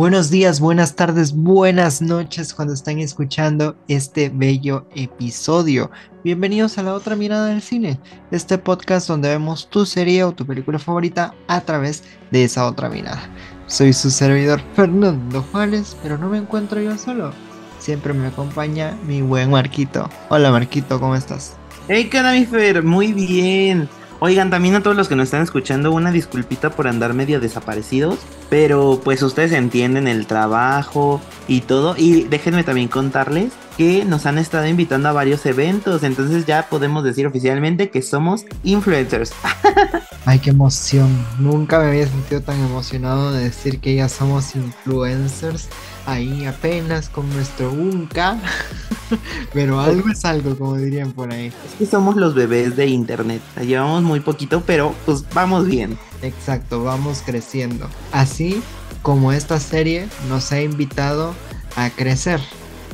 Buenos días, buenas tardes, buenas noches cuando están escuchando este bello episodio. Bienvenidos a la otra mirada del cine, este podcast donde vemos tu serie o tu película favorita a través de esa otra mirada. Soy su servidor Fernando Juárez, pero no me encuentro yo solo. Siempre me acompaña mi buen Marquito. Hola Marquito, ¿cómo estás? Hey, ¿qué Muy bien. Oigan, también a todos los que nos están escuchando, una disculpita por andar medio desaparecidos, pero pues ustedes entienden el trabajo y todo. Y déjenme también contarles que nos han estado invitando a varios eventos, entonces ya podemos decir oficialmente que somos influencers. Ay, qué emoción. Nunca me había sentido tan emocionado de decir que ya somos influencers ahí apenas con nuestro Unca. pero algo es algo, como dirían por ahí. Es que somos los bebés de internet. llevamos muy poquito, pero pues vamos bien. Exacto, vamos creciendo. Así como esta serie nos ha invitado a crecer,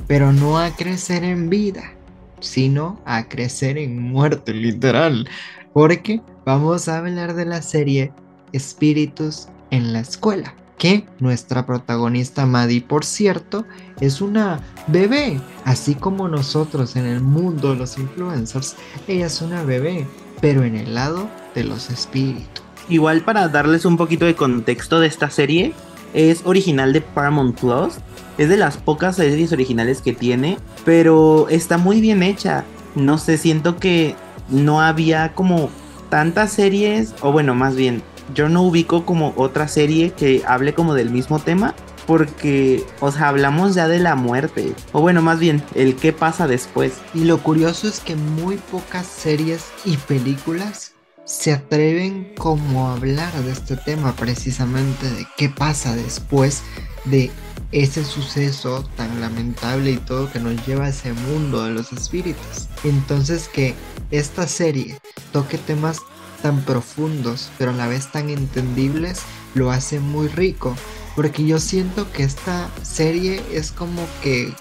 pero no a crecer en vida, sino a crecer en muerte, literal. Porque vamos a hablar de la serie Espíritus en la escuela que nuestra protagonista Maddie, por cierto, es una bebé, así como nosotros en el mundo de los influencers, ella es una bebé, pero en el lado de los espíritus. Igual para darles un poquito de contexto de esta serie, es original de Paramount Plus, es de las pocas series originales que tiene, pero está muy bien hecha. No sé, siento que no había como tantas series, o bueno, más bien, yo no ubico como otra serie que hable como del mismo tema porque, o sea, hablamos ya de la muerte, o bueno, más bien, el qué pasa después. Y lo curioso es que muy pocas series y películas se atreven como a hablar de este tema precisamente, de qué pasa después de ese suceso tan lamentable y todo que nos lleva a ese mundo de los espíritus. Entonces que esta serie toque temas tan profundos, pero a la vez tan entendibles, lo hace muy rico. Porque yo siento que esta serie es como que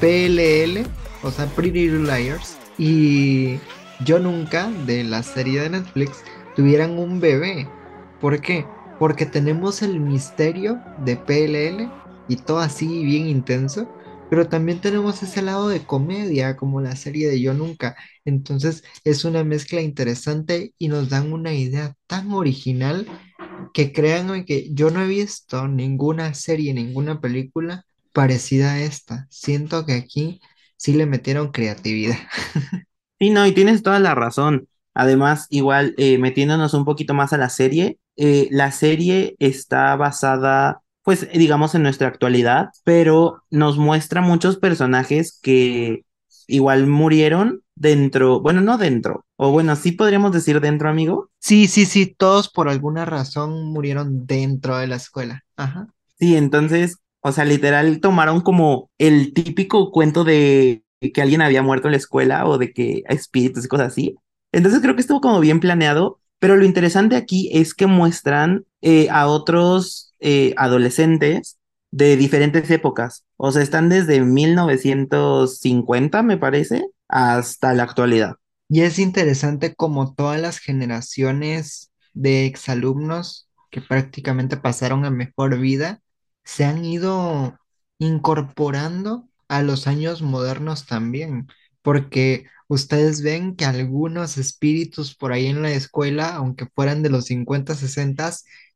PLL, o sea, Pretty Liars, y yo nunca, de la serie de Netflix, tuvieran un bebé. ¿Por qué? Porque tenemos el misterio de PLL y todo así bien intenso, pero también tenemos ese lado de comedia, como la serie de Yo Nunca. Entonces es una mezcla interesante y nos dan una idea tan original que créanme que yo no he visto ninguna serie, ninguna película parecida a esta. Siento que aquí sí le metieron creatividad. Sí, no, y tienes toda la razón. Además, igual eh, metiéndonos un poquito más a la serie, eh, la serie está basada pues digamos en nuestra actualidad, pero nos muestra muchos personajes que igual murieron dentro, bueno, no dentro, o bueno, sí podríamos decir dentro, amigo. Sí, sí, sí, todos por alguna razón murieron dentro de la escuela. Ajá. Sí, entonces, o sea, literal tomaron como el típico cuento de que alguien había muerto en la escuela o de que espíritus y cosas así. Entonces creo que estuvo como bien planeado, pero lo interesante aquí es que muestran eh, a otros eh, adolescentes de diferentes épocas. O sea, están desde 1950, me parece, hasta la actualidad. Y es interesante como todas las generaciones de exalumnos que prácticamente pasaron a mejor vida se han ido incorporando a los años modernos también, porque ustedes ven que algunos espíritus por ahí en la escuela, aunque fueran de los 50, 60,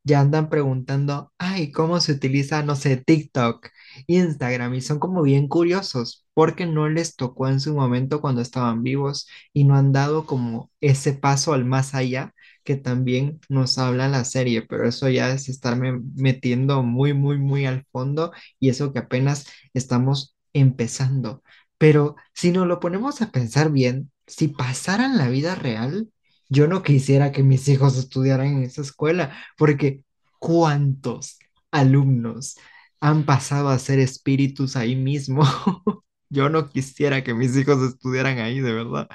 ya andan preguntando, ay, ¿cómo se utiliza, no sé, TikTok, Instagram? Y son como bien curiosos porque no les tocó en su momento cuando estaban vivos y no han dado como ese paso al más allá que también nos habla la serie, pero eso ya es estarme metiendo muy, muy, muy al fondo y eso que apenas estamos empezando. Pero si nos lo ponemos a pensar bien, si pasaran la vida real, yo no quisiera que mis hijos estudiaran en esa escuela, porque ¿cuántos alumnos han pasado a ser espíritus ahí mismo? yo no quisiera que mis hijos estudiaran ahí, de verdad.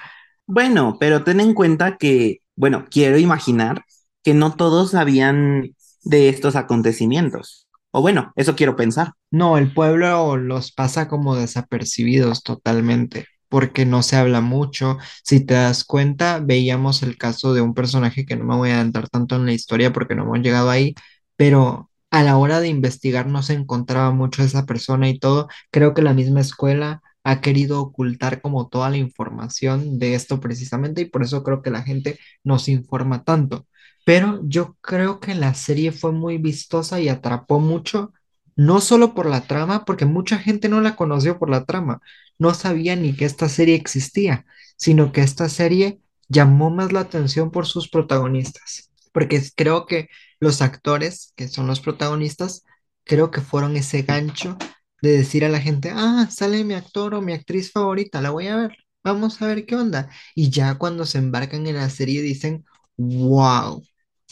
Bueno, pero ten en cuenta que, bueno, quiero imaginar que no todos sabían de estos acontecimientos. O bueno, eso quiero pensar. No, el pueblo los pasa como desapercibidos totalmente porque no se habla mucho. Si te das cuenta, veíamos el caso de un personaje que no me voy a adentrar tanto en la historia porque no hemos llegado ahí, pero a la hora de investigar no se encontraba mucho esa persona y todo. Creo que la misma escuela ha querido ocultar como toda la información de esto precisamente y por eso creo que la gente no se informa tanto. Pero yo creo que la serie fue muy vistosa y atrapó mucho, no solo por la trama, porque mucha gente no la conoció por la trama, no sabía ni que esta serie existía, sino que esta serie llamó más la atención por sus protagonistas, porque creo que los actores, que son los protagonistas, creo que fueron ese gancho de decir a la gente, ah, sale mi actor o mi actriz favorita, la voy a ver, vamos a ver qué onda. Y ya cuando se embarcan en la serie dicen, wow,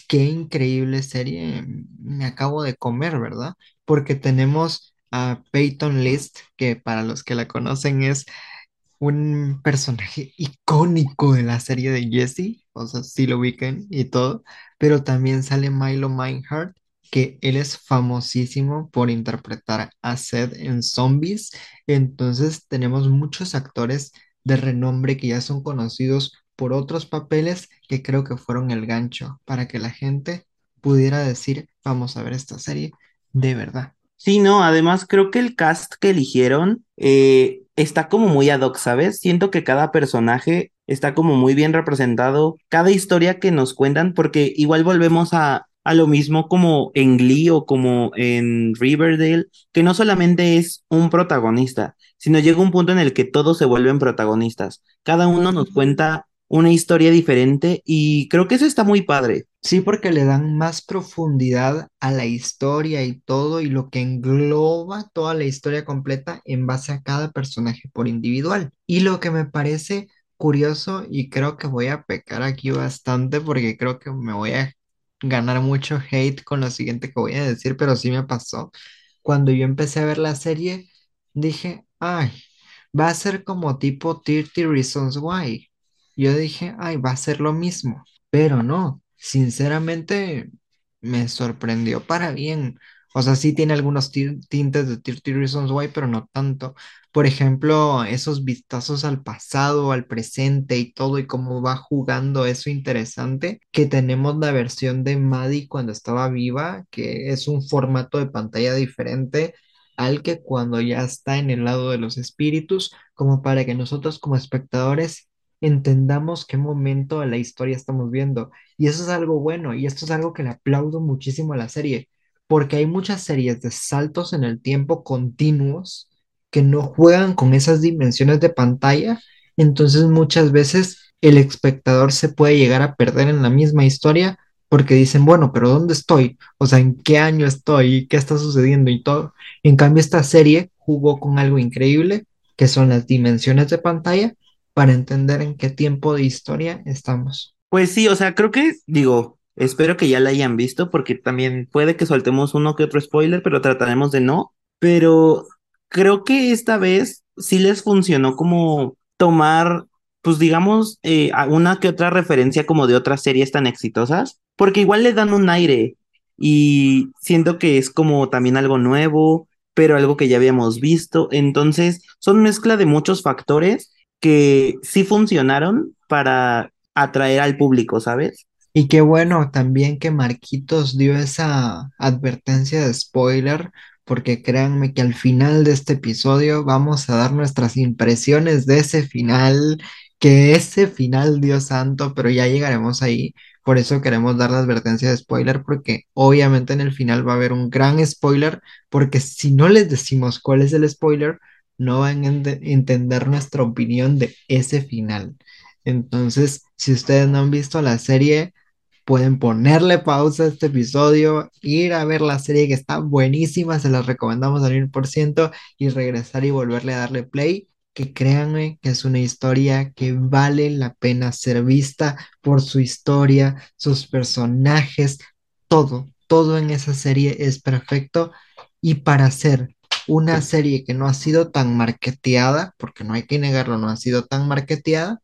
qué increíble serie me acabo de comer, ¿verdad? Porque tenemos a Peyton List, que para los que la conocen es un personaje icónico de la serie de Jesse, o sea, sí lo ubican y todo, pero también sale Milo Meinhardt, que él es famosísimo por interpretar a Seth en Zombies, entonces tenemos muchos actores de renombre que ya son conocidos por otros papeles que creo que fueron el gancho para que la gente pudiera decir, vamos a ver esta serie de verdad. Sí, no, además creo que el cast que eligieron eh, está como muy ad hoc, ¿sabes? Siento que cada personaje está como muy bien representado, cada historia que nos cuentan, porque igual volvemos a, a lo mismo como en Glee o como en Riverdale, que no solamente es un protagonista, sino llega un punto en el que todos se vuelven protagonistas. Cada uno nos cuenta una historia diferente y creo que eso está muy padre. Sí, porque le dan más profundidad a la historia y todo y lo que engloba toda la historia completa en base a cada personaje por individual. Y lo que me parece curioso y creo que voy a pecar aquí bastante porque creo que me voy a ganar mucho hate con lo siguiente que voy a decir, pero sí me pasó. Cuando yo empecé a ver la serie, dije, ay, va a ser como tipo 30 Reasons Why yo dije, ay, va a ser lo mismo, pero no, sinceramente me sorprendió para bien. O sea, sí tiene algunos tintes de 30 Reasons Why, pero no tanto. Por ejemplo, esos vistazos al pasado, al presente y todo, y cómo va jugando eso interesante, que tenemos la versión de Maddie cuando estaba viva, que es un formato de pantalla diferente al que cuando ya está en el lado de los espíritus, como para que nosotros como espectadores entendamos qué momento de la historia estamos viendo. Y eso es algo bueno, y esto es algo que le aplaudo muchísimo a la serie, porque hay muchas series de saltos en el tiempo continuos que no juegan con esas dimensiones de pantalla, entonces muchas veces el espectador se puede llegar a perder en la misma historia porque dicen, bueno, pero ¿dónde estoy? O sea, ¿en qué año estoy? ¿Qué está sucediendo? Y todo. En cambio, esta serie jugó con algo increíble, que son las dimensiones de pantalla, para entender en qué tiempo de historia estamos. Pues sí, o sea, creo que, digo, espero que ya la hayan visto porque también puede que soltemos uno que otro spoiler, pero trataremos de no. Pero creo que esta vez sí les funcionó como tomar, pues digamos, eh, una que otra referencia como de otras series tan exitosas, porque igual le dan un aire y siento que es como también algo nuevo, pero algo que ya habíamos visto. Entonces, son mezcla de muchos factores que sí funcionaron para atraer al público, ¿sabes? Y qué bueno también que Marquitos dio esa advertencia de spoiler, porque créanme que al final de este episodio vamos a dar nuestras impresiones de ese final, que ese final, Dios santo, pero ya llegaremos ahí. Por eso queremos dar la advertencia de spoiler, porque obviamente en el final va a haber un gran spoiler, porque si no les decimos cuál es el spoiler, no van a entender nuestra opinión de ese final. Entonces, si ustedes no han visto la serie, pueden ponerle pausa a este episodio, ir a ver la serie que está buenísima, se las recomendamos al mil por ciento y regresar y volverle a darle play, que créanme que es una historia que vale la pena ser vista por su historia, sus personajes, todo, todo en esa serie es perfecto y para ser una serie que no ha sido tan marketeada, porque no hay que negarlo, no ha sido tan marketeada,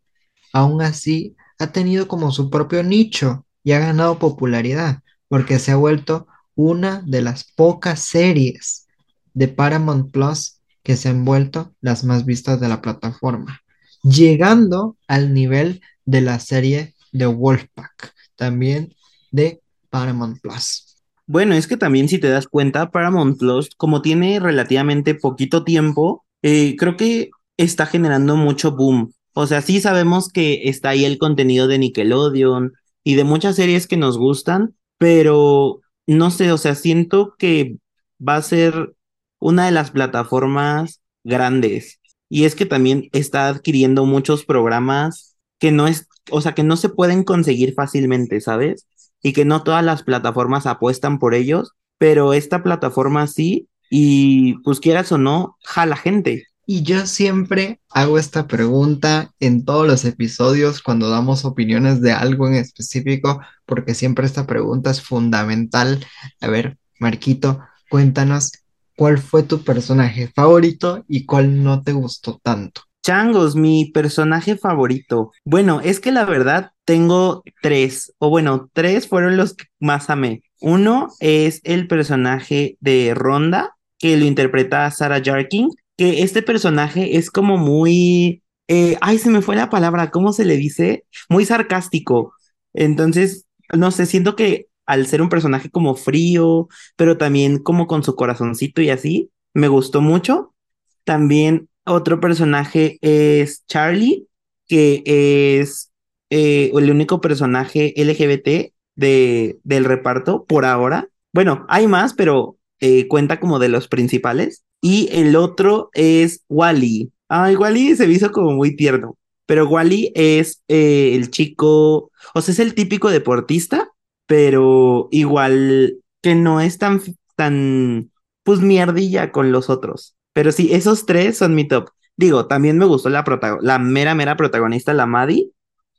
aún así ha tenido como su propio nicho y ha ganado popularidad, porque se ha vuelto una de las pocas series de Paramount Plus que se han vuelto las más vistas de la plataforma, llegando al nivel de la serie de Wolfpack, también de Paramount Plus. Bueno, es que también si te das cuenta, Paramount Plus, como tiene relativamente poquito tiempo, eh, creo que está generando mucho boom. O sea, sí sabemos que está ahí el contenido de Nickelodeon y de muchas series que nos gustan, pero no sé, o sea, siento que va a ser una de las plataformas grandes. Y es que también está adquiriendo muchos programas que no es, o sea, que no se pueden conseguir fácilmente, ¿sabes? Y que no todas las plataformas apuestan por ellos, pero esta plataforma sí, y pues quieras o no, jala gente. Y yo siempre hago esta pregunta en todos los episodios cuando damos opiniones de algo en específico, porque siempre esta pregunta es fundamental. A ver, Marquito, cuéntanos cuál fue tu personaje favorito y cuál no te gustó tanto. Changos, mi personaje favorito. Bueno, es que la verdad tengo tres, o bueno, tres fueron los que más amé. Uno es el personaje de Ronda, que lo interpreta Sarah Jarkin que este personaje es como muy, eh, ay, se me fue la palabra, ¿cómo se le dice? Muy sarcástico. Entonces, no sé, siento que al ser un personaje como frío, pero también como con su corazoncito y así, me gustó mucho. También otro personaje es Charlie, que es eh, el único personaje LGBT de, del reparto por ahora. Bueno, hay más, pero eh, cuenta como de los principales. Y el otro es Wally. Ay, Wally se hizo como muy tierno. Pero Wally es eh, el chico, o sea, es el típico deportista, pero igual que no es tan, tan, pues mierdilla con los otros. Pero sí, esos tres son mi top. Digo, también me gustó la, la mera, mera protagonista, la Maddie,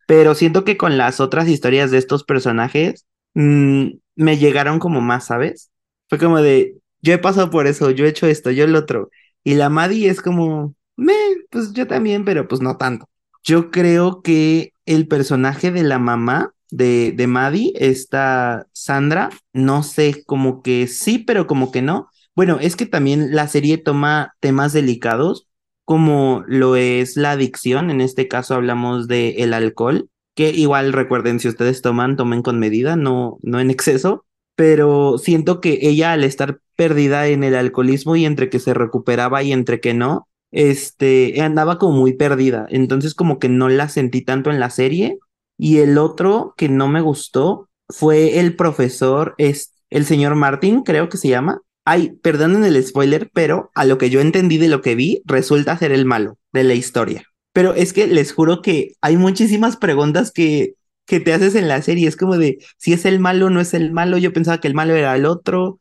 pero siento que con las otras historias de estos personajes mm, me llegaron como más, ¿sabes? Fue como de, yo he pasado por eso, yo he hecho esto, yo el otro. Y la Maddie es como, me, pues yo también, pero pues no tanto. Yo creo que el personaje de la mamá de, de Maddie, esta Sandra, no sé, como que sí, pero como que no. Bueno, es que también la serie toma temas delicados, como lo es la adicción, en este caso hablamos de el alcohol, que igual recuerden, si ustedes toman, tomen con medida, no, no en exceso, pero siento que ella al estar perdida en el alcoholismo y entre que se recuperaba y entre que no, este, andaba como muy perdida. Entonces como que no la sentí tanto en la serie. Y el otro que no me gustó fue el profesor, es el señor Martin, creo que se llama. Ay, perdonen el spoiler, pero a lo que yo entendí de lo que vi, resulta ser el malo de la historia. Pero es que les juro que hay muchísimas preguntas que, que te haces en la serie. Es como de si es el malo no es el malo. Yo pensaba que el malo era el otro.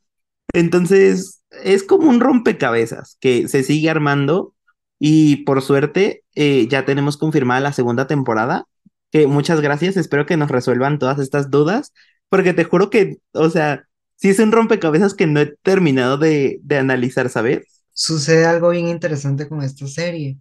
Entonces, es como un rompecabezas que se sigue armando y por suerte eh, ya tenemos confirmada la segunda temporada. Que muchas gracias, espero que nos resuelvan todas estas dudas, porque te juro que, o sea, sí es un rompecabezas que no he terminado de, de analizar, ¿sabes? Sucede algo bien interesante con esta serie.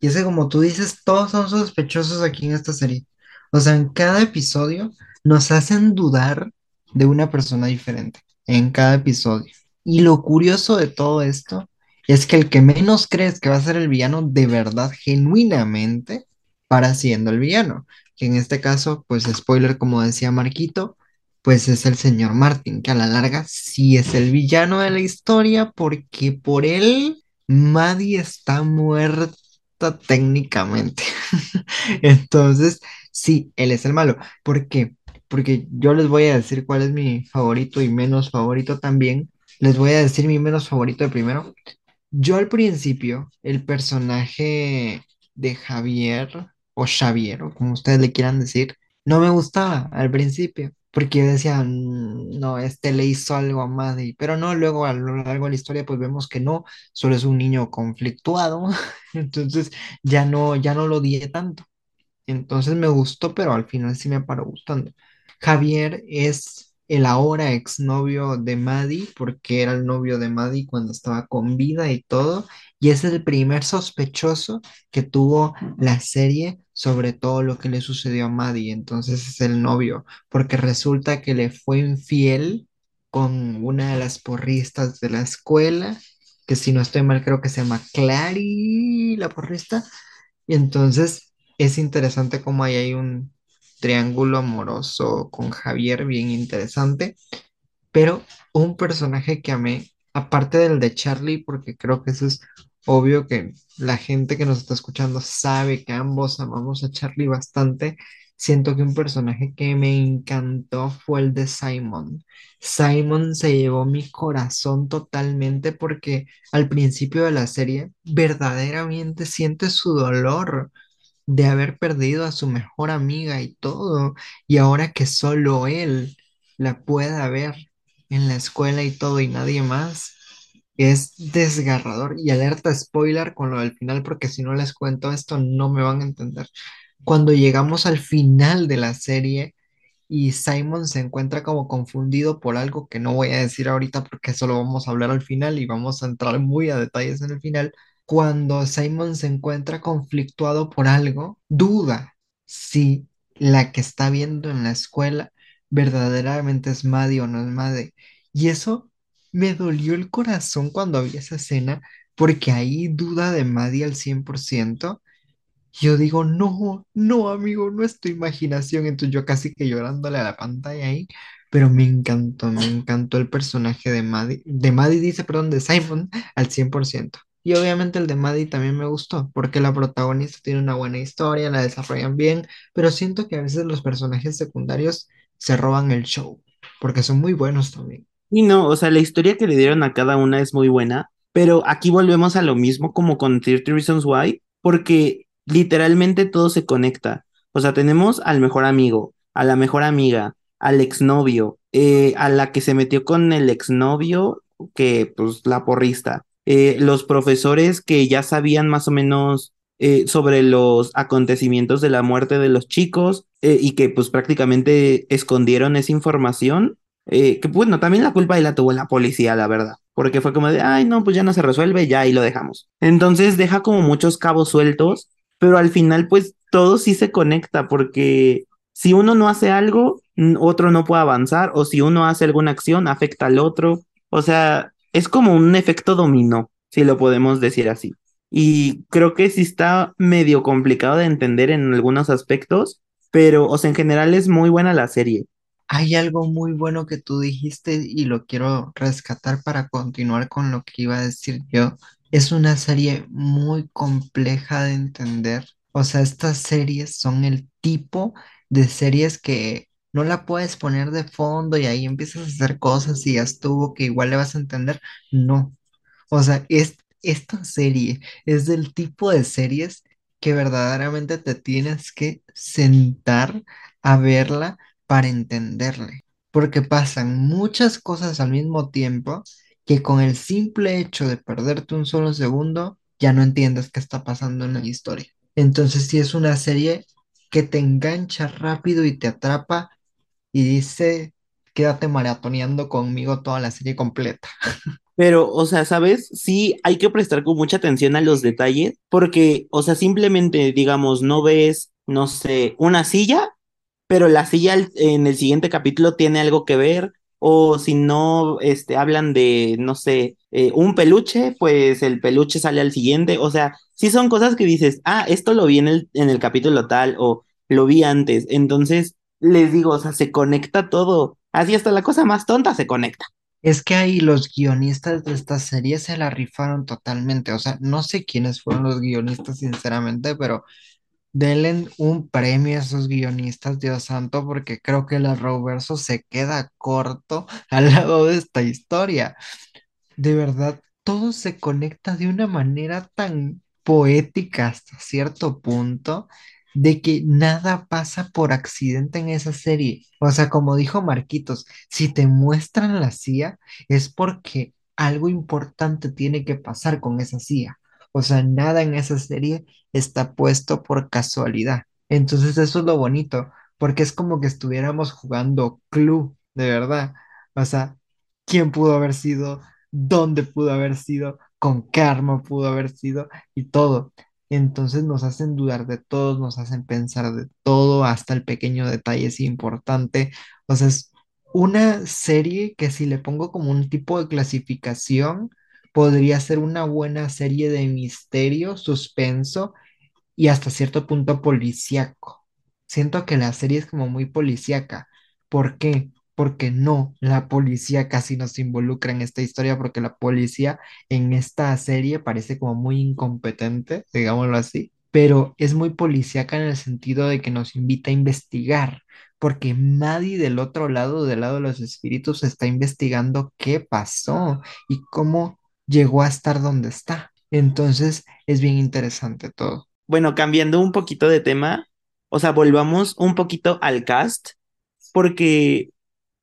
Y es que como tú dices, todos son sospechosos aquí en esta serie. O sea, en cada episodio nos hacen dudar de una persona diferente en cada episodio. Y lo curioso de todo esto es que el que menos crees que va a ser el villano de verdad, genuinamente, para siendo el villano. Que en este caso, pues spoiler, como decía Marquito, pues es el señor Martin, que a la larga sí es el villano de la historia, porque por él Maddie está muerta técnicamente. Entonces, sí, él es el malo. ¿Por qué? porque yo les voy a decir cuál es mi favorito y menos favorito también. Les voy a decir mi menos favorito de primero. Yo al principio, el personaje de Javier o Xavier, o como ustedes le quieran decir, no me gustaba al principio, porque yo decía, mm, no, este le hizo algo a Maddie, pero no, luego a lo largo de la historia pues vemos que no, solo es un niño conflictuado, entonces ya no, ya no lo odié tanto. Entonces me gustó, pero al final sí me paró gustando. Javier es el ahora exnovio de Maddie, porque era el novio de Maddie cuando estaba con vida y todo, y es el primer sospechoso que tuvo la serie sobre todo lo que le sucedió a Maddie, entonces es el novio, porque resulta que le fue infiel con una de las porristas de la escuela, que si no estoy mal creo que se llama Clary, la porrista, y entonces es interesante cómo hay un triángulo amoroso con Javier bien interesante, Pero un personaje que amé, aparte del de Charlie, porque creo que eso es obvio que la gente que nos está escuchando sabe que ambos amamos a Charlie bastante, siento que un personaje que me encantó fue el de Simon. Simon se llevó mi corazón totalmente porque al principio de la serie verdaderamente siente su dolor de haber perdido a su mejor amiga y todo, y ahora que solo él la pueda ver en la escuela y todo y nadie más, es desgarrador. Y alerta spoiler con lo del final, porque si no les cuento esto no me van a entender. Cuando llegamos al final de la serie y Simon se encuentra como confundido por algo que no voy a decir ahorita porque eso lo vamos a hablar al final y vamos a entrar muy a detalles en el final cuando Simon se encuentra conflictuado por algo, duda si la que está viendo en la escuela verdaderamente es Maddie o no es Maddie. Y eso me dolió el corazón cuando vi esa escena, porque ahí duda de Maddie al 100%. Yo digo, no, no, amigo, no es tu imaginación. Entonces yo casi que llorándole a la pantalla ahí, pero me encantó, me encantó el personaje de Maddie, de Maddie dice, perdón, de Simon al 100%. Y obviamente el de Maddie también me gustó, porque la protagonista tiene una buena historia, la desarrollan bien, pero siento que a veces los personajes secundarios se roban el show, porque son muy buenos también. Y no, o sea, la historia que le dieron a cada una es muy buena, pero aquí volvemos a lo mismo como con 30 Reasons Why, porque literalmente todo se conecta. O sea, tenemos al mejor amigo, a la mejor amiga, al exnovio, eh, a la que se metió con el exnovio, que pues la porrista, eh, los profesores que ya sabían más o menos eh, sobre los acontecimientos de la muerte de los chicos y que pues prácticamente escondieron esa información, que bueno, también la culpa de la tuvo la policía, la verdad, porque fue como de, ay, no, pues ya no se resuelve, ya y lo dejamos. Entonces deja como muchos cabos sueltos, pero al final pues todo sí se conecta porque si uno no hace algo, otro no puede avanzar, o si uno hace alguna acción, afecta al otro. O sea, es como un efecto dominó, si lo podemos decir así. Y creo que sí está medio complicado de entender en algunos aspectos, pero, o sea, en general es muy buena la serie. Hay algo muy bueno que tú dijiste y lo quiero rescatar para continuar con lo que iba a decir yo. Es una serie muy compleja de entender. O sea, estas series son el tipo de series que no la puedes poner de fondo y ahí empiezas a hacer cosas y ya estuvo que igual le vas a entender. No. O sea, es, esta serie es del tipo de series que verdaderamente te tienes que sentar a verla para entenderle. Porque pasan muchas cosas al mismo tiempo que con el simple hecho de perderte un solo segundo, ya no entiendes qué está pasando en la historia. Entonces, si es una serie que te engancha rápido y te atrapa y dice, quédate maratoneando conmigo toda la serie completa. Pero, o sea, ¿sabes? Sí, hay que prestar con mucha atención a los detalles, porque, o sea, simplemente, digamos, no ves, no sé, una silla, pero la silla en el siguiente capítulo tiene algo que ver, o si no, este, hablan de, no sé, eh, un peluche, pues el peluche sale al siguiente, o sea, sí son cosas que dices, ah, esto lo vi en el, en el capítulo tal, o lo vi antes, entonces les digo, o sea, se conecta todo. Así hasta la cosa más tonta se conecta. Es que ahí los guionistas de esta serie se la rifaron totalmente. O sea, no sé quiénes fueron los guionistas, sinceramente, pero denle un premio a esos guionistas, Dios santo, porque creo que el Arrowverso se queda corto al lado de esta historia. De verdad, todo se conecta de una manera tan poética hasta cierto punto de que nada pasa por accidente en esa serie. O sea, como dijo Marquitos, si te muestran la CIA es porque algo importante tiene que pasar con esa CIA. O sea, nada en esa serie está puesto por casualidad. Entonces eso es lo bonito, porque es como que estuviéramos jugando Clue, de verdad. O sea, ¿quién pudo haber sido? ¿Dónde pudo haber sido? ¿Con qué arma pudo haber sido? Y todo. Entonces nos hacen dudar de todos, nos hacen pensar de todo, hasta el pequeño detalle es importante. O sea, es una serie que si le pongo como un tipo de clasificación, podría ser una buena serie de misterio, suspenso y hasta cierto punto policíaco. Siento que la serie es como muy policíaca. ¿Por qué? porque no, la policía casi no se involucra en esta historia porque la policía en esta serie parece como muy incompetente, digámoslo así, pero es muy policíaca en el sentido de que nos invita a investigar, porque nadie del otro lado, del lado de los espíritus, está investigando qué pasó y cómo llegó a estar donde está. Entonces es bien interesante todo. Bueno, cambiando un poquito de tema, o sea, volvamos un poquito al cast, porque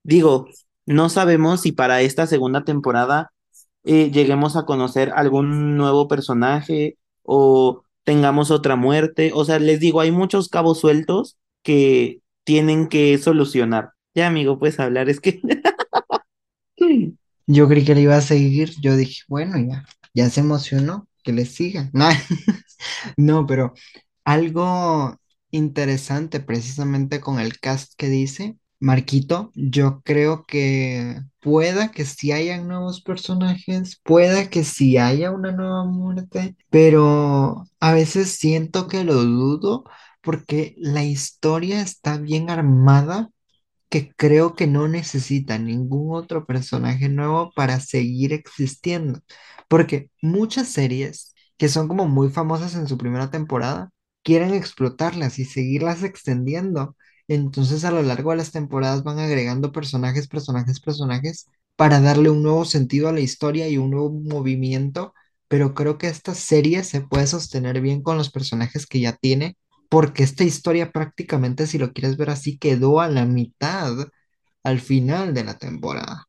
digo, no sabemos si para esta segunda temporada eh, lleguemos a conocer algún nuevo personaje o tengamos otra muerte. O sea, les digo, hay muchos cabos sueltos que tienen que solucionar. Ya, amigo, puedes hablar, es que... Yo creí que le iba a seguir, yo dije, bueno, ya, ya se emocionó, que le siga. No, no, pero algo interesante precisamente con el cast que dice Marquito, yo creo que pueda que sí hayan nuevos personajes, pueda que sí haya una nueva muerte, pero a veces siento que lo dudo porque la historia está bien armada que creo que no necesita ningún otro personaje nuevo para seguir existiendo. Porque muchas series que son como muy famosas en su primera temporada, quieren explotarlas y seguirlas extendiendo. Entonces a lo largo de las temporadas van agregando personajes, personajes, personajes para darle un nuevo sentido a la historia y un nuevo movimiento. Pero creo que esta serie se puede sostener bien con los personajes que ya tiene porque esta historia prácticamente, si lo quieres ver así, quedó a la mitad al final de la temporada.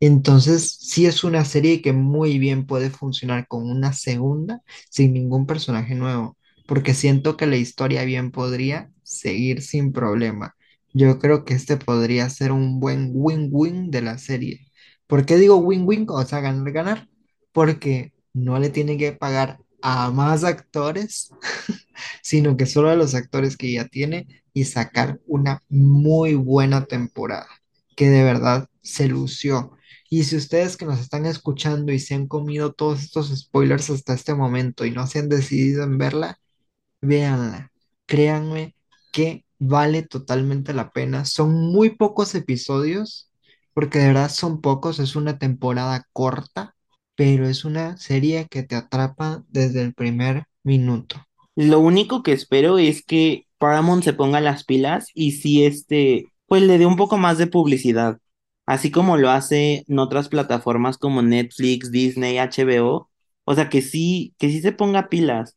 Entonces, sí es una serie que muy bien puede funcionar con una segunda sin ningún personaje nuevo, porque siento que la historia bien podría seguir sin problema. Yo creo que este podría ser un buen win-win de la serie. ¿Por qué digo win-win? O sea, ganar-ganar. Porque no le tienen que pagar a más actores sino que solo a los actores que ya tiene y sacar una muy buena temporada, que de verdad se lució. Y si ustedes que nos están escuchando y se han comido todos estos spoilers hasta este momento y no se han decidido en verla, véanla. Créanme que vale totalmente la pena. Son muy pocos episodios, porque de verdad son pocos, es una temporada corta, pero es una serie que te atrapa desde el primer minuto. Lo único que espero es que Paramount se ponga las pilas y si este, pues le dé un poco más de publicidad, así como lo hace en otras plataformas como Netflix, Disney, HBO, o sea que sí, que sí se ponga pilas,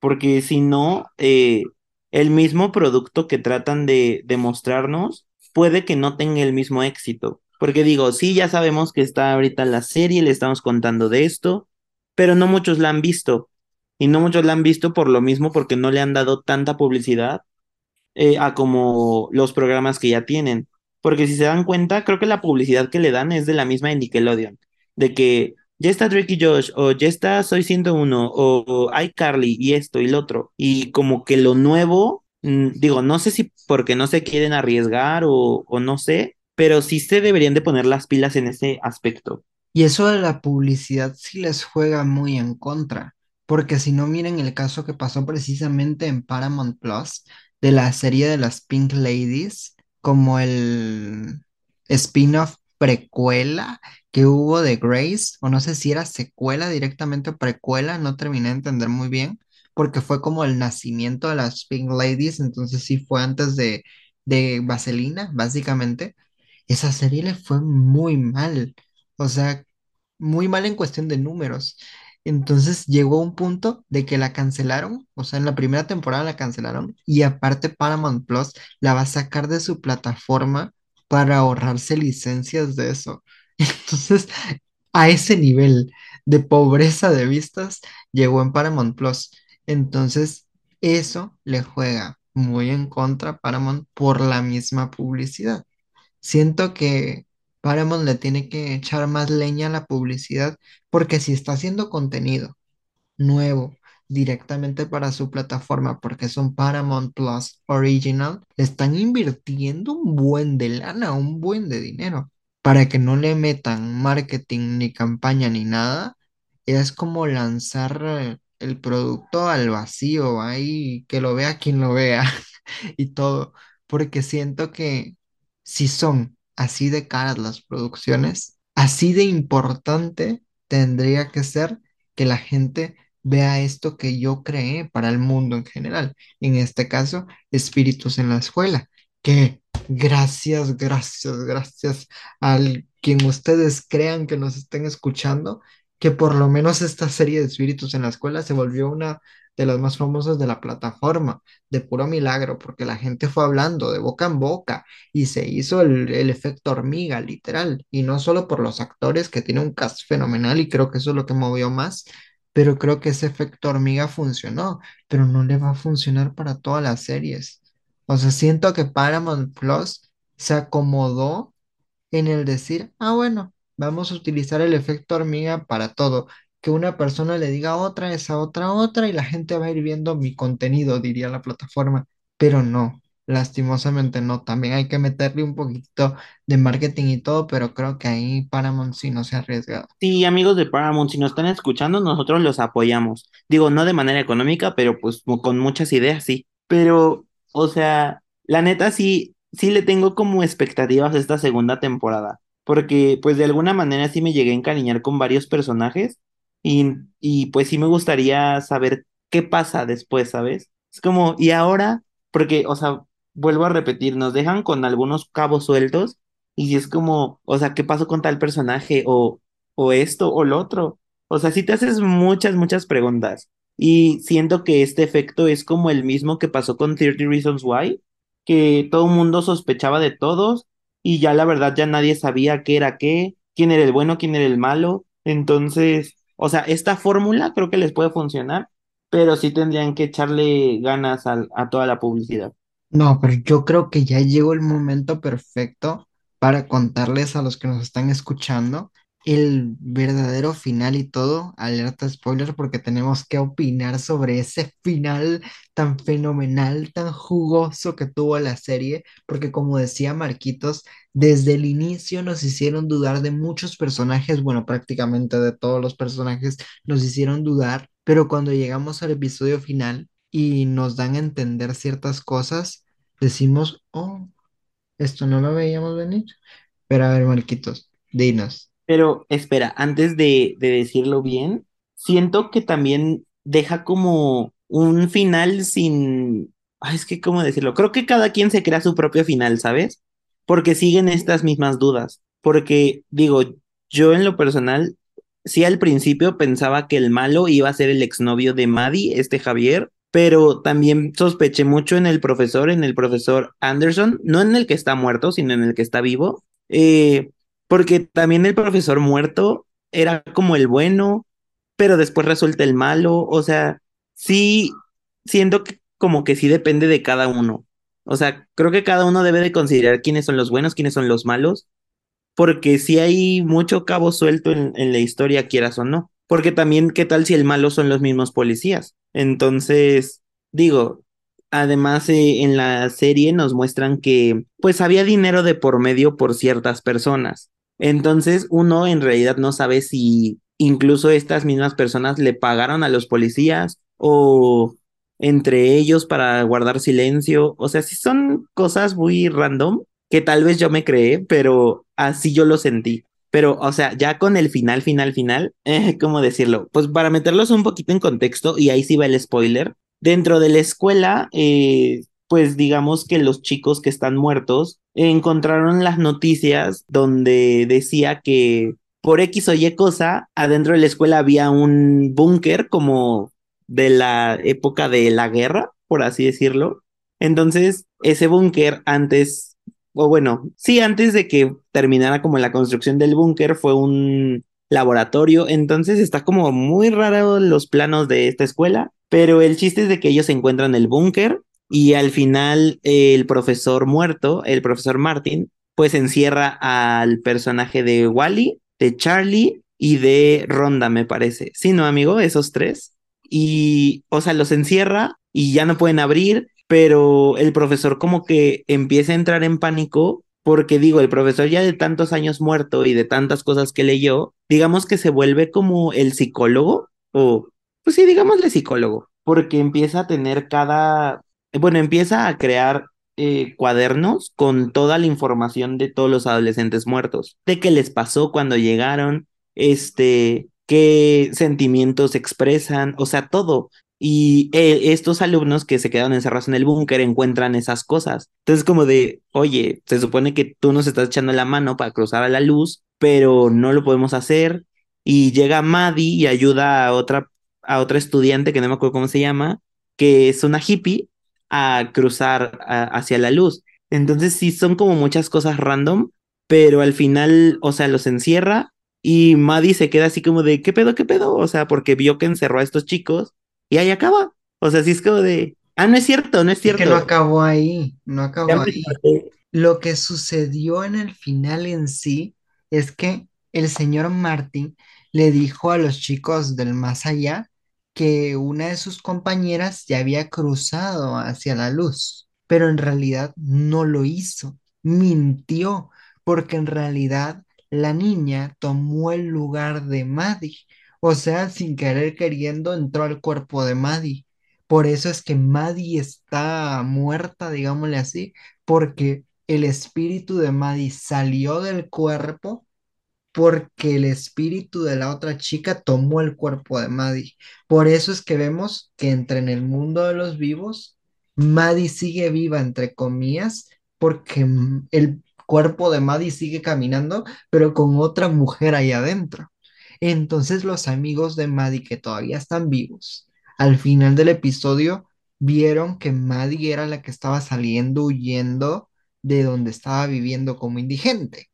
porque si no, eh, el mismo producto que tratan de, de mostrarnos puede que no tenga el mismo éxito. Porque digo, sí, ya sabemos que está ahorita la serie, le estamos contando de esto, pero no muchos la han visto y no muchos la han visto por lo mismo porque no le han dado tanta publicidad eh, a como los programas que ya tienen. Porque si se dan cuenta, creo que la publicidad que le dan es de la misma de Nickelodeon, de que ya está Drake y Josh, o ya está Soy 101, o, o iCarly y esto y lo otro. Y como que lo nuevo, mm, digo, no sé si porque no se quieren arriesgar o, o no sé, pero sí se deberían de poner las pilas en ese aspecto. Y eso de la publicidad sí les juega muy en contra, porque si no miren el caso que pasó precisamente en Paramount Plus de la serie de las Pink Ladies, como el spin-off precuela que hubo de Grace, o no sé si era secuela directamente o precuela, no terminé de entender muy bien, porque fue como el nacimiento de las Pink Ladies, entonces sí fue antes de, de Vaselina, básicamente. Esa serie le fue muy mal, o sea, muy mal en cuestión de números. Entonces llegó un punto de que la cancelaron, o sea, en la primera temporada la cancelaron y aparte Paramount Plus la va a sacar de su plataforma para ahorrarse licencias de eso. Entonces, a ese nivel de pobreza de vistas llegó en Paramount Plus. Entonces, eso le juega muy en contra a Paramount por la misma publicidad. Siento que Paramount le tiene que echar más leña a la publicidad porque si está haciendo contenido nuevo directamente para su plataforma porque son Paramount Plus Original, le están invirtiendo un buen de lana, un buen de dinero para que no le metan marketing ni campaña ni nada. Es como lanzar eh, el producto al vacío, ahí que lo vea quien lo vea y todo, porque siento que si son así de caras las producciones, así de importante tendría que ser que la gente vea esto que yo creé para el mundo en general. En este caso, espíritus en la escuela, que gracias, gracias, gracias al quien ustedes crean que nos estén escuchando, que por lo menos esta serie de espíritus en la escuela se volvió una de las más famosas de la plataforma, de puro milagro, porque la gente fue hablando de boca en boca y se hizo el, el efecto hormiga, literal, y no solo por los actores, que tiene un cast fenomenal y creo que eso es lo que movió más, pero creo que ese efecto hormiga funcionó, pero no le va a funcionar para todas las series. O sea, siento que Paramount Plus se acomodó en el decir, ah, bueno, vamos a utilizar el efecto hormiga para todo. Que una persona le diga otra, esa otra, otra, y la gente va a ir viendo mi contenido, diría la plataforma. Pero no, lastimosamente no. También hay que meterle un poquito de marketing y todo, pero creo que ahí Paramount sí no se ha arriesgado. Sí, amigos de Paramount, si nos están escuchando, nosotros los apoyamos. Digo, no de manera económica, pero pues con muchas ideas, sí. Pero, o sea, la neta sí, sí le tengo como expectativas esta segunda temporada, porque pues de alguna manera sí me llegué a encariñar con varios personajes y, y pues sí me gustaría saber qué pasa después, ¿sabes? Es como, ¿y ahora? Porque, o sea, vuelvo a repetir, nos dejan con algunos cabos sueltos y es como, o sea, ¿qué pasó con tal personaje? O, o esto o lo otro. O sea, sí te haces muchas, muchas preguntas. Y siento que este efecto es como el mismo que pasó con 30 Reasons Why, que todo el mundo sospechaba de todos y ya la verdad ya nadie sabía qué era qué, quién era el bueno, quién era el malo. Entonces, o sea, esta fórmula creo que les puede funcionar, pero sí tendrían que echarle ganas a, a toda la publicidad. No, pero yo creo que ya llegó el momento perfecto para contarles a los que nos están escuchando el verdadero final y todo, alerta spoiler, porque tenemos que opinar sobre ese final tan fenomenal, tan jugoso que tuvo la serie, porque como decía Marquitos, desde el inicio nos hicieron dudar de muchos personajes, bueno, prácticamente de todos los personajes nos hicieron dudar, pero cuando llegamos al episodio final y nos dan a entender ciertas cosas, decimos, oh, esto no lo veíamos venir. Pero a ver, Marquitos, dinos. Pero espera, antes de, de decirlo bien, siento que también deja como un final sin... Ay, es que, ¿cómo decirlo? Creo que cada quien se crea su propio final, ¿sabes? Porque siguen estas mismas dudas. Porque, digo, yo en lo personal, sí al principio pensaba que el malo iba a ser el exnovio de Maddie, este Javier, pero también sospeché mucho en el profesor, en el profesor Anderson, no en el que está muerto, sino en el que está vivo. Eh, porque también el profesor muerto era como el bueno, pero después resulta el malo. O sea, sí, siento que como que sí depende de cada uno. O sea, creo que cada uno debe de considerar quiénes son los buenos, quiénes son los malos, porque si hay mucho cabo suelto en, en la historia, quieras o no. Porque también, ¿qué tal si el malo son los mismos policías? Entonces, digo, además eh, en la serie nos muestran que pues había dinero de por medio por ciertas personas. Entonces uno en realidad no sabe si incluso estas mismas personas le pagaron a los policías o entre ellos para guardar silencio. O sea, si son cosas muy random que tal vez yo me creé, pero así yo lo sentí. Pero, o sea, ya con el final, final, final, eh, ¿cómo decirlo? Pues para meterlos un poquito en contexto, y ahí sí va el spoiler, dentro de la escuela, eh, pues digamos que los chicos que están muertos encontraron las noticias donde decía que por X o Y cosa, adentro de la escuela había un búnker como de la época de la guerra, por así decirlo. Entonces, ese búnker antes, o bueno, sí, antes de que terminara como la construcción del búnker, fue un laboratorio. Entonces está como muy raro los planos de esta escuela, pero el chiste es de que ellos encuentran el búnker y al final el profesor muerto, el profesor Martin, pues encierra al personaje de Wally, de Charlie y de Ronda, me parece. Sí, ¿no, amigo? Esos tres. Y, o sea, los encierra y ya no pueden abrir, pero el profesor como que empieza a entrar en pánico porque digo, el profesor ya de tantos años muerto y de tantas cosas que leyó, digamos que se vuelve como el psicólogo, o pues sí, digámosle psicólogo, porque empieza a tener cada bueno, empieza a crear eh, cuadernos con toda la información de todos los adolescentes muertos, de qué les pasó cuando llegaron, este, qué sentimientos expresan, o sea, todo. Y eh, estos alumnos que se quedaron encerrados en el búnker encuentran esas cosas. Entonces, como de, oye, se supone que tú nos estás echando la mano para cruzar a la luz, pero no lo podemos hacer. Y llega Maddie y ayuda a otra, a otra estudiante que no me acuerdo cómo se llama, que es una hippie, a cruzar a- hacia la luz. Entonces, sí, son como muchas cosas random, pero al final, o sea, los encierra y Maddie se queda así como de, ¿qué pedo, qué pedo? O sea, porque vio que encerró a estos chicos y ahí acaba. O sea, sí es como de, ah, no es cierto, no es Es cierto. que no acabó ahí, no acabó ahí. Lo que sucedió en el final en sí es que el señor Martin le dijo a los chicos del más allá que una de sus compañeras ya había cruzado hacia la luz, pero en realidad no lo hizo, mintió, porque en realidad la niña tomó el lugar de Maddie, o sea, sin querer queriendo entró al cuerpo de Maddie. Por eso es que Maddie está muerta, digámosle así, porque el espíritu de Maddie salió del cuerpo porque el espíritu de la otra chica tomó el cuerpo de Maddie. Por eso es que vemos que entre en el mundo de los vivos, Maddie sigue viva, entre comillas, porque el cuerpo de Maddie sigue caminando, pero con otra mujer ahí adentro. Entonces los amigos de Maddie que todavía están vivos, al final del episodio, vieron que Maddie era la que estaba saliendo huyendo de donde estaba viviendo como indigente.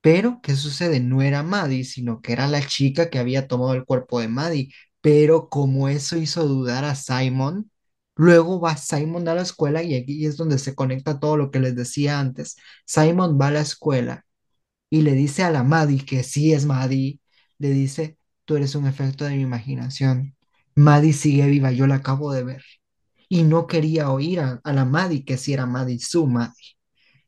Pero, ¿qué sucede? No era Maddie, sino que era la chica que había tomado el cuerpo de Maddie. Pero como eso hizo dudar a Simon, luego va Simon a la escuela y aquí es donde se conecta todo lo que les decía antes. Simon va a la escuela y le dice a la Maddie que sí es Maddie, le dice, tú eres un efecto de mi imaginación. Maddie sigue viva, yo la acabo de ver. Y no quería oír a, la Maddie que sí era Maddie, su Maddie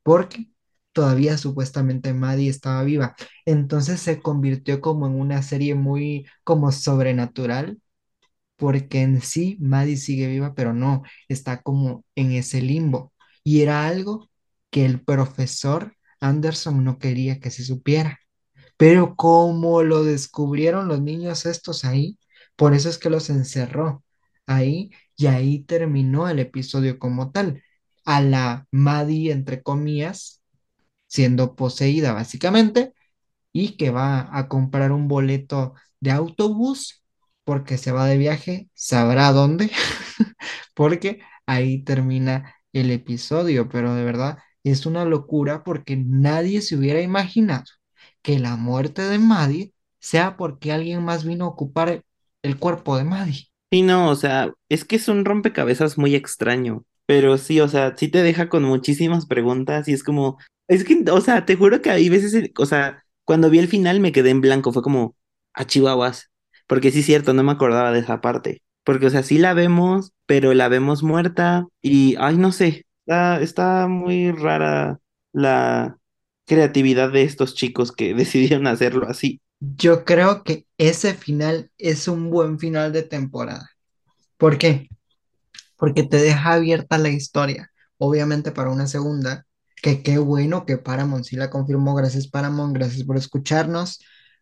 porque todavía supuestamente Maddie estaba viva. Entonces se convirtió como en una serie muy como sobrenatural, porque en sí Maddie sigue viva, pero no, está como en ese limbo. Y era algo que el profesor Anderson no quería que se supiera. Pero como lo descubrieron los niños estos ahí, por eso es que los encerró ahí y ahí terminó el episodio como tal. A la Maddie, entre comillas, siendo poseída básicamente y que va a comprar un boleto de autobús porque se va de viaje, sabrá dónde, porque ahí termina el episodio, pero de verdad es una locura porque nadie se hubiera imaginado que la muerte de Maddie sea porque alguien más vino a ocupar el cuerpo de Maddie. Sí, no, o sea, es que es un rompecabezas muy extraño, pero sí, o sea, sí te deja con muchísimas preguntas y es como, es que, o sea, te juro que hay veces, o sea, cuando vi el final me quedé en blanco, fue como, a chihuahuas, porque sí es cierto, no me acordaba de esa parte, porque, o sea, sí la vemos, pero la vemos muerta y, ay, no sé, está, está muy rara la creatividad de estos chicos que decidieron hacerlo así. Yo creo que ese final es un buen final de temporada. ¿Por qué? porque te deja abierta la historia, obviamente para una segunda, que qué bueno que Paramount sí la confirmó, gracias Paramount, gracias por escucharnos,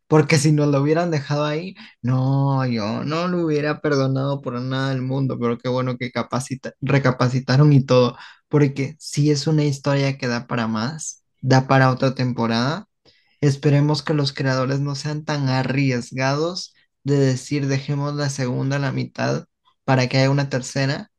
porque si nos lo hubieran dejado ahí, no, yo no lo hubiera perdonado por nada del mundo, pero qué bueno que capacita- recapacitaron y todo, porque sí es una historia que da para más, da para otra temporada. Esperemos que los creadores no sean tan arriesgados de decir dejemos la segunda la mitad para que haya una tercera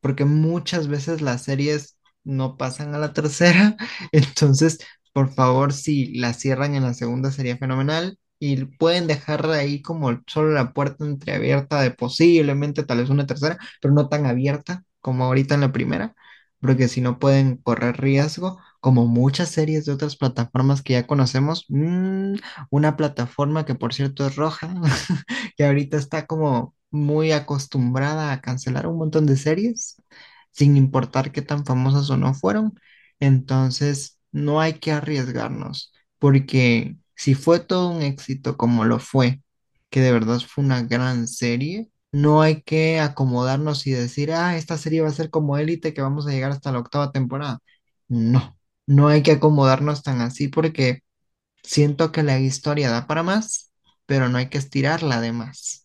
porque muchas veces las series no pasan a la tercera, entonces, por favor, si la cierran en la segunda sería fenomenal y pueden dejar ahí como solo la puerta entreabierta de posiblemente tal vez una tercera, pero no tan abierta como ahorita en la primera, porque si no pueden correr riesgo. Como muchas series de otras plataformas que ya conocemos, mm, una plataforma que por cierto es roja, que ahorita está como muy acostumbrada a cancelar un montón de series, sin importar qué tan famosas o no fueron. Entonces, no hay que arriesgarnos, porque si fue todo un éxito como lo fue, que de verdad fue una gran serie, No hay que acomodarnos y decir, ah, esta serie va a ser como Élite, que vamos a llegar hasta la octava temporada. No, no hay que acomodarnos tan así porque siento que la historia da para más, pero no hay que estirarla de más.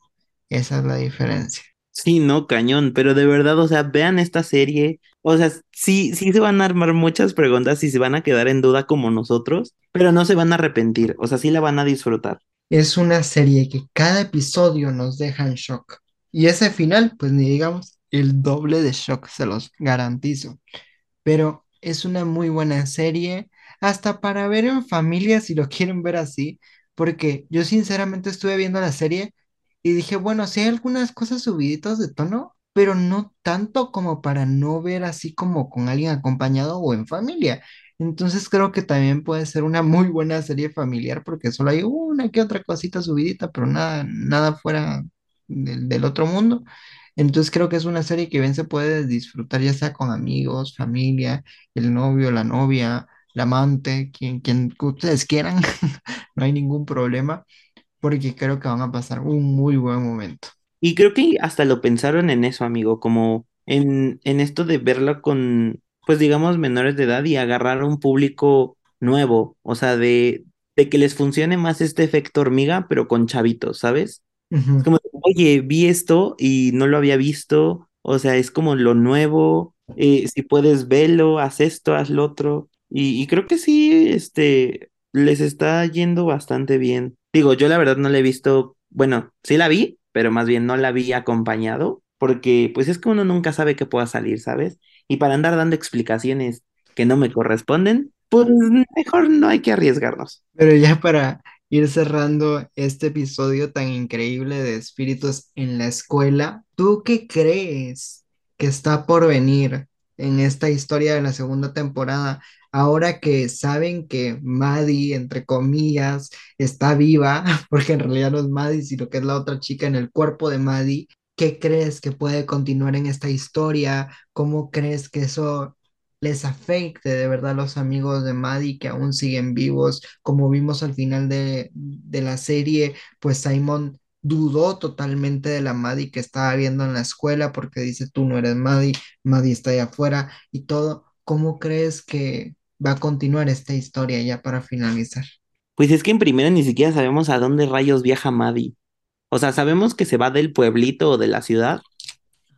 Esa es la diferencia. Sí, no, cañón, pero de verdad, o sea, vean esta serie, o sea, sí, sí se van a armar muchas preguntas y se van a quedar en duda como nosotros, pero no se van a arrepentir, o sea, sí la van a disfrutar. Es una serie que cada episodio nos deja en shock. Y ese final, pues ni digamos, el doble de shock, se los garantizo. Pero es una muy buena serie, hasta para ver en familia si lo quieren ver así, porque yo sinceramente estuve viendo la serie y dije, bueno, sí hay algunas cosas subiditas de tono, pero no tanto como para no ver así como con alguien acompañado o en familia. Entonces creo que también puede ser una muy buena serie familiar porque solo hay una que otra cosita subidita, pero nada, nada fuera del, del otro mundo. Entonces creo que es una serie que bien se puede disfrutar ya sea con amigos, familia, el novio, la novia, la amante, quien, quien ustedes quieran. No hay ningún problema porque creo que van a pasar un muy buen momento. Y creo que hasta lo pensaron en eso, amigo, como en, en esto de verla con, pues digamos, menores de edad y agarrar un público nuevo, o sea, de, de que les funcione más este efecto hormiga, pero con chavitos, ¿sabes? Es como, oye, vi esto y no lo había visto, o sea, es como lo nuevo, eh, si puedes verlo, haz esto, haz lo otro, y, y creo que sí, este, les está yendo bastante bien. Digo, yo la verdad no la he visto, bueno, sí la vi, pero más bien no la vi acompañado, porque pues es que uno nunca sabe qué pueda salir, ¿sabes? Y para andar dando explicaciones que no me corresponden, pues mejor no hay que arriesgarnos. Pero ya para ir cerrando este episodio tan increíble de espíritus en la escuela, ¿tú qué crees que está por venir en esta historia de la segunda temporada? Ahora que saben que Maddie, entre comillas, está viva, porque en realidad no es Maddie, sino que es la otra chica en el cuerpo de Maddie, ¿qué crees que puede continuar en esta historia? ¿Cómo crees que eso les afecte de verdad a los amigos de Maddie que aún siguen vivos. Como vimos al final de, de la serie, pues Simon dudó totalmente de la Maddie que estaba viendo en la escuela porque dice, tú no eres Maddie, Maddie está allá afuera y todo. ¿Cómo crees que va a continuar esta historia ya para finalizar? Pues es que en primera ni siquiera sabemos a dónde rayos viaja Maddie. O sea, sabemos que se va del pueblito o de la ciudad,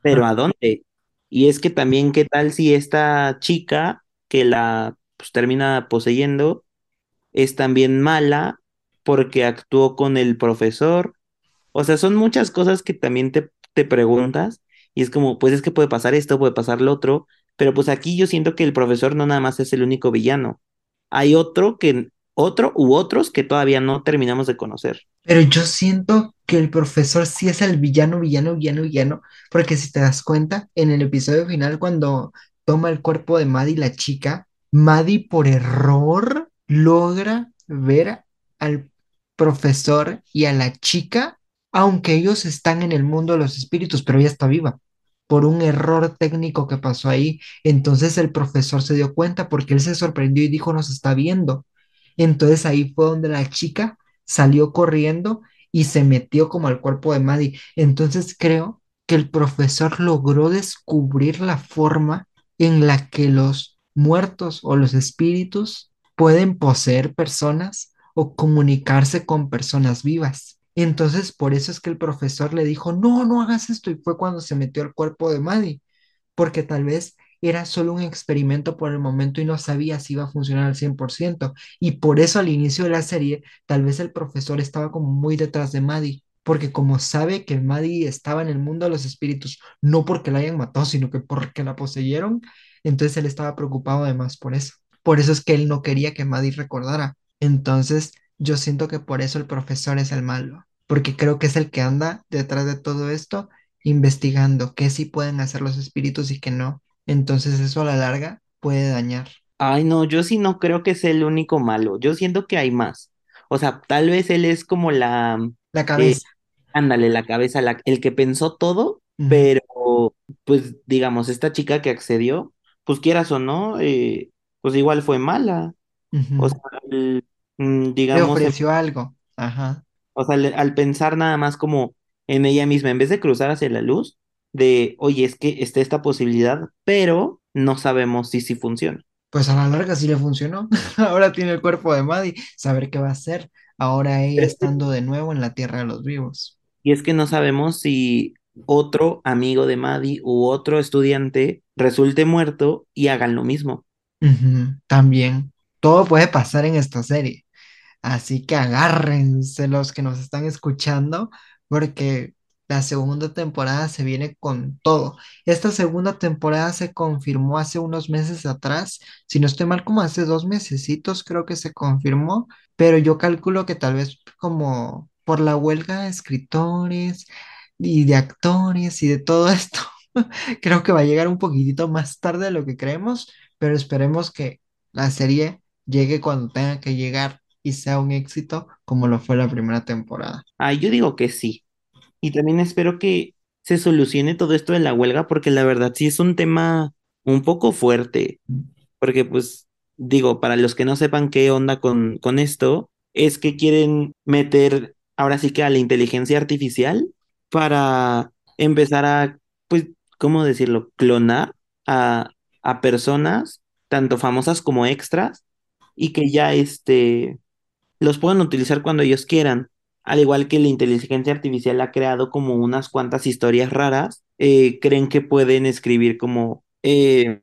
pero. ¿a dónde? Y es que también, ¿qué tal si esta chica que la pues, termina poseyendo es también mala porque actuó con el profesor? O sea, son muchas cosas que también te, te preguntas y es como, pues es que puede pasar esto, puede pasar lo otro, pero pues aquí yo siento que el profesor no nada más es el único villano. Hay otro que, otro u otros que todavía no terminamos de conocer. Pero yo siento que el profesor sí es el villano, villano, villano, villano, porque si te das cuenta, en el episodio final, cuando toma el cuerpo de Maddie, la chica, Maddie por error logra ver al profesor y a la chica, aunque ellos están en el mundo de los espíritus, pero ella está viva. Por un error técnico que pasó ahí. Entonces el profesor se dio cuenta porque él se sorprendió y dijo, nos está viendo. Entonces ahí fue donde la chica salió corriendo y se metió como al cuerpo de Maddie. Entonces creo que el profesor logró descubrir la forma en la que los muertos o los espíritus pueden poseer personas o comunicarse con personas vivas. Entonces por eso es que el profesor le dijo, no, no hagas esto y fue cuando se metió al cuerpo de Maddie porque tal vez era solo un experimento por el momento y no sabía si iba a funcionar al 100%. Y por eso al inicio de la serie, tal vez el profesor estaba como muy detrás de Maddie, porque como sabe que Maddie estaba en el mundo de los espíritus, no porque la hayan matado, sino que porque la poseyeron, entonces él estaba preocupado además por eso. Por eso es que él no quería que Maddie recordara. Entonces, yo siento que por eso el profesor es el malo, porque creo que es el que anda detrás de todo esto investigando qué sí pueden hacer los espíritus y qué no. Entonces eso a la larga puede dañar Ay, no, yo sí no creo que sea el único malo. Yo siento que hay más. O sea, tal vez él es como la, la eh, cabeza. ándale, la cabeza, la, el que pensó todo, pero pues digamos, esta chica que accedió, pues quieras o no, eh, pues igual fue mala. O sea, el- mm, Le ofreció algo. Ajá. o sea, le- al pensar nada más como en ella misma, en vez de cruzar hacia la luz, de, oye, es que está esta posibilidad, pero no sabemos si sí funciona. Pues a la larga sí le funcionó. Ahora tiene el cuerpo de Maddie, saber qué va a hacer. Ahora ella estando de nuevo en la tierra de los vivos. Y es que no sabemos si otro amigo de Maddie u otro estudiante resulte muerto y hagan lo mismo. También. Todo puede pasar en esta serie. Así que agárrense los que nos están escuchando, porque la segunda temporada se viene con todo. Esta segunda temporada se confirmó hace unos meses atrás, si no estoy mal, como hace dos mesecitos creo que se confirmó, pero yo calculo que tal vez como por la huelga de escritores y de actores y de todo esto, creo que va a llegar un poquitito más tarde de lo que creemos, pero esperemos que la serie llegue cuando tenga que llegar y sea un éxito como lo fue la primera temporada. Ah, yo digo que sí. Y también espero que se solucione todo esto de la huelga, porque la verdad sí es un tema un poco fuerte. Porque, pues, digo, para los que no sepan qué onda con, con esto, es que quieren meter ahora sí que a la inteligencia artificial para empezar a, pues, ¿cómo decirlo? Clonar a, a personas, tanto famosas como extras, y que ya este, los puedan utilizar cuando ellos quieran. Al igual que la inteligencia artificial ha creado como unas cuantas historias raras, eh, creen que pueden escribir como eh,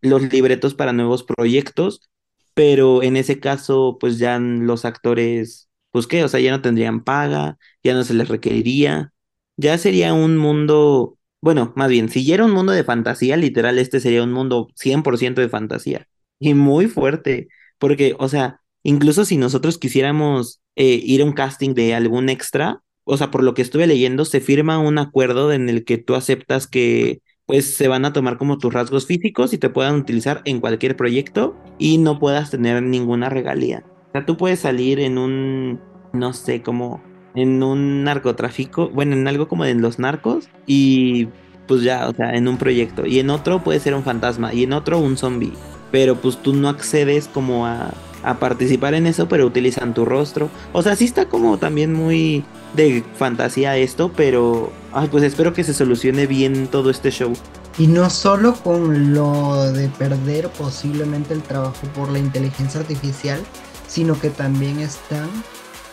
los libretos para nuevos proyectos, pero en ese caso, pues ya los actores, pues qué, o sea, ya no tendrían paga, ya no se les requeriría, ya sería un mundo, bueno, más bien, si ya era un mundo de fantasía, literal, este sería un mundo 100% de fantasía y muy fuerte, porque, o sea, incluso si nosotros quisiéramos eh, ir a un casting de algún extra, o sea, por lo que estuve leyendo, se firma un acuerdo en el que tú aceptas que pues se van a tomar como tus rasgos físicos y te puedan utilizar en cualquier proyecto y no puedas tener ninguna regalía. O sea, tú puedes salir en un, no sé, como en un narcotráfico, bueno, en algo como en los narcos y pues ya, o sea, en un proyecto. Y en otro puede ser un fantasma y en otro un zombie. Pero pues tú no accedes como a a participar en eso, pero utilizan tu rostro. O sea, sí está como también muy de fantasía esto, pero ay, pues espero que se solucione bien todo este show. Y no solo con lo de perder posiblemente el trabajo por la inteligencia artificial, sino que también están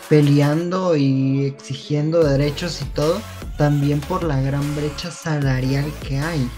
peleando y exigiendo derechos y todo, también por la gran brecha salarial que hay.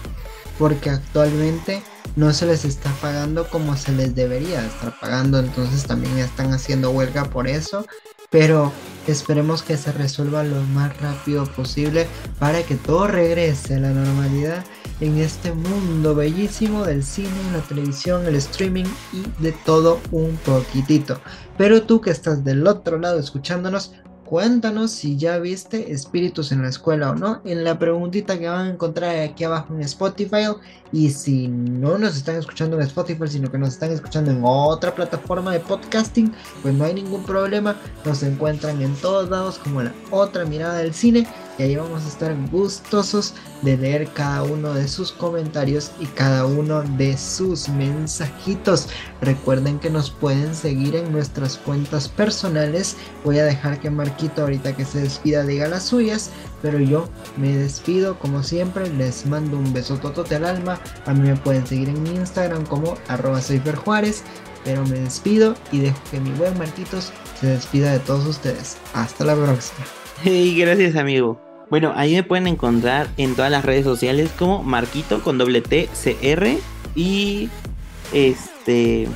Porque actualmente no se les está pagando como se les debería estar pagando, entonces también están haciendo huelga por eso, pero esperemos que se resuelva lo más rápido posible para que todo regrese a la normalidad en este mundo bellísimo del cine, la televisión, el streaming y de todo un poquitito. Pero tú que estás del otro lado escuchándonos, Cuéntanos si ya viste Espíritus en la escuela o no en la preguntita que van a encontrar aquí abajo en Spotify. Y si no nos están escuchando en Spotify, sino que nos están escuchando en otra plataforma de podcasting, pues no hay ningún problema. Nos encuentran en todos lados como la otra mirada del cine. Y ahí vamos a estar gustosos de leer cada uno de sus comentarios y cada uno de sus mensajitos. Recuerden que nos pueden seguir en nuestras cuentas personales. Voy a dejar que Marquito ahorita que se despida diga las suyas. Pero yo me despido como siempre. Les mando un beso totote al alma. A mí me pueden seguir en mi Instagram como arroba Juárez. Pero me despido y dejo que mi buen Marquitos se despida de todos ustedes. Hasta la próxima. Y gracias amigo. Bueno, ahí me pueden encontrar en todas las redes sociales como Marquito con doble T CR y este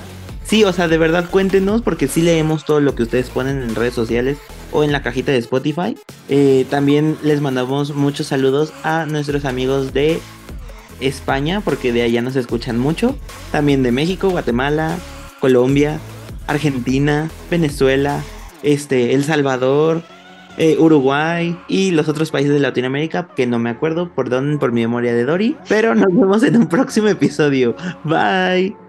sí, o sea, de verdad cuéntenos porque sí leemos todo lo que ustedes ponen en redes sociales o en la cajita de Spotify. Eh, también les mandamos muchos saludos a nuestros amigos de España porque de allá nos escuchan mucho. También de México, Guatemala, Colombia, Argentina, Venezuela, este, El Salvador, eh, Uruguay y los otros países de Latinoamérica que no me acuerdo, por dónde, por mi memoria de Dory. Pero nos vemos en un próximo episodio. Bye.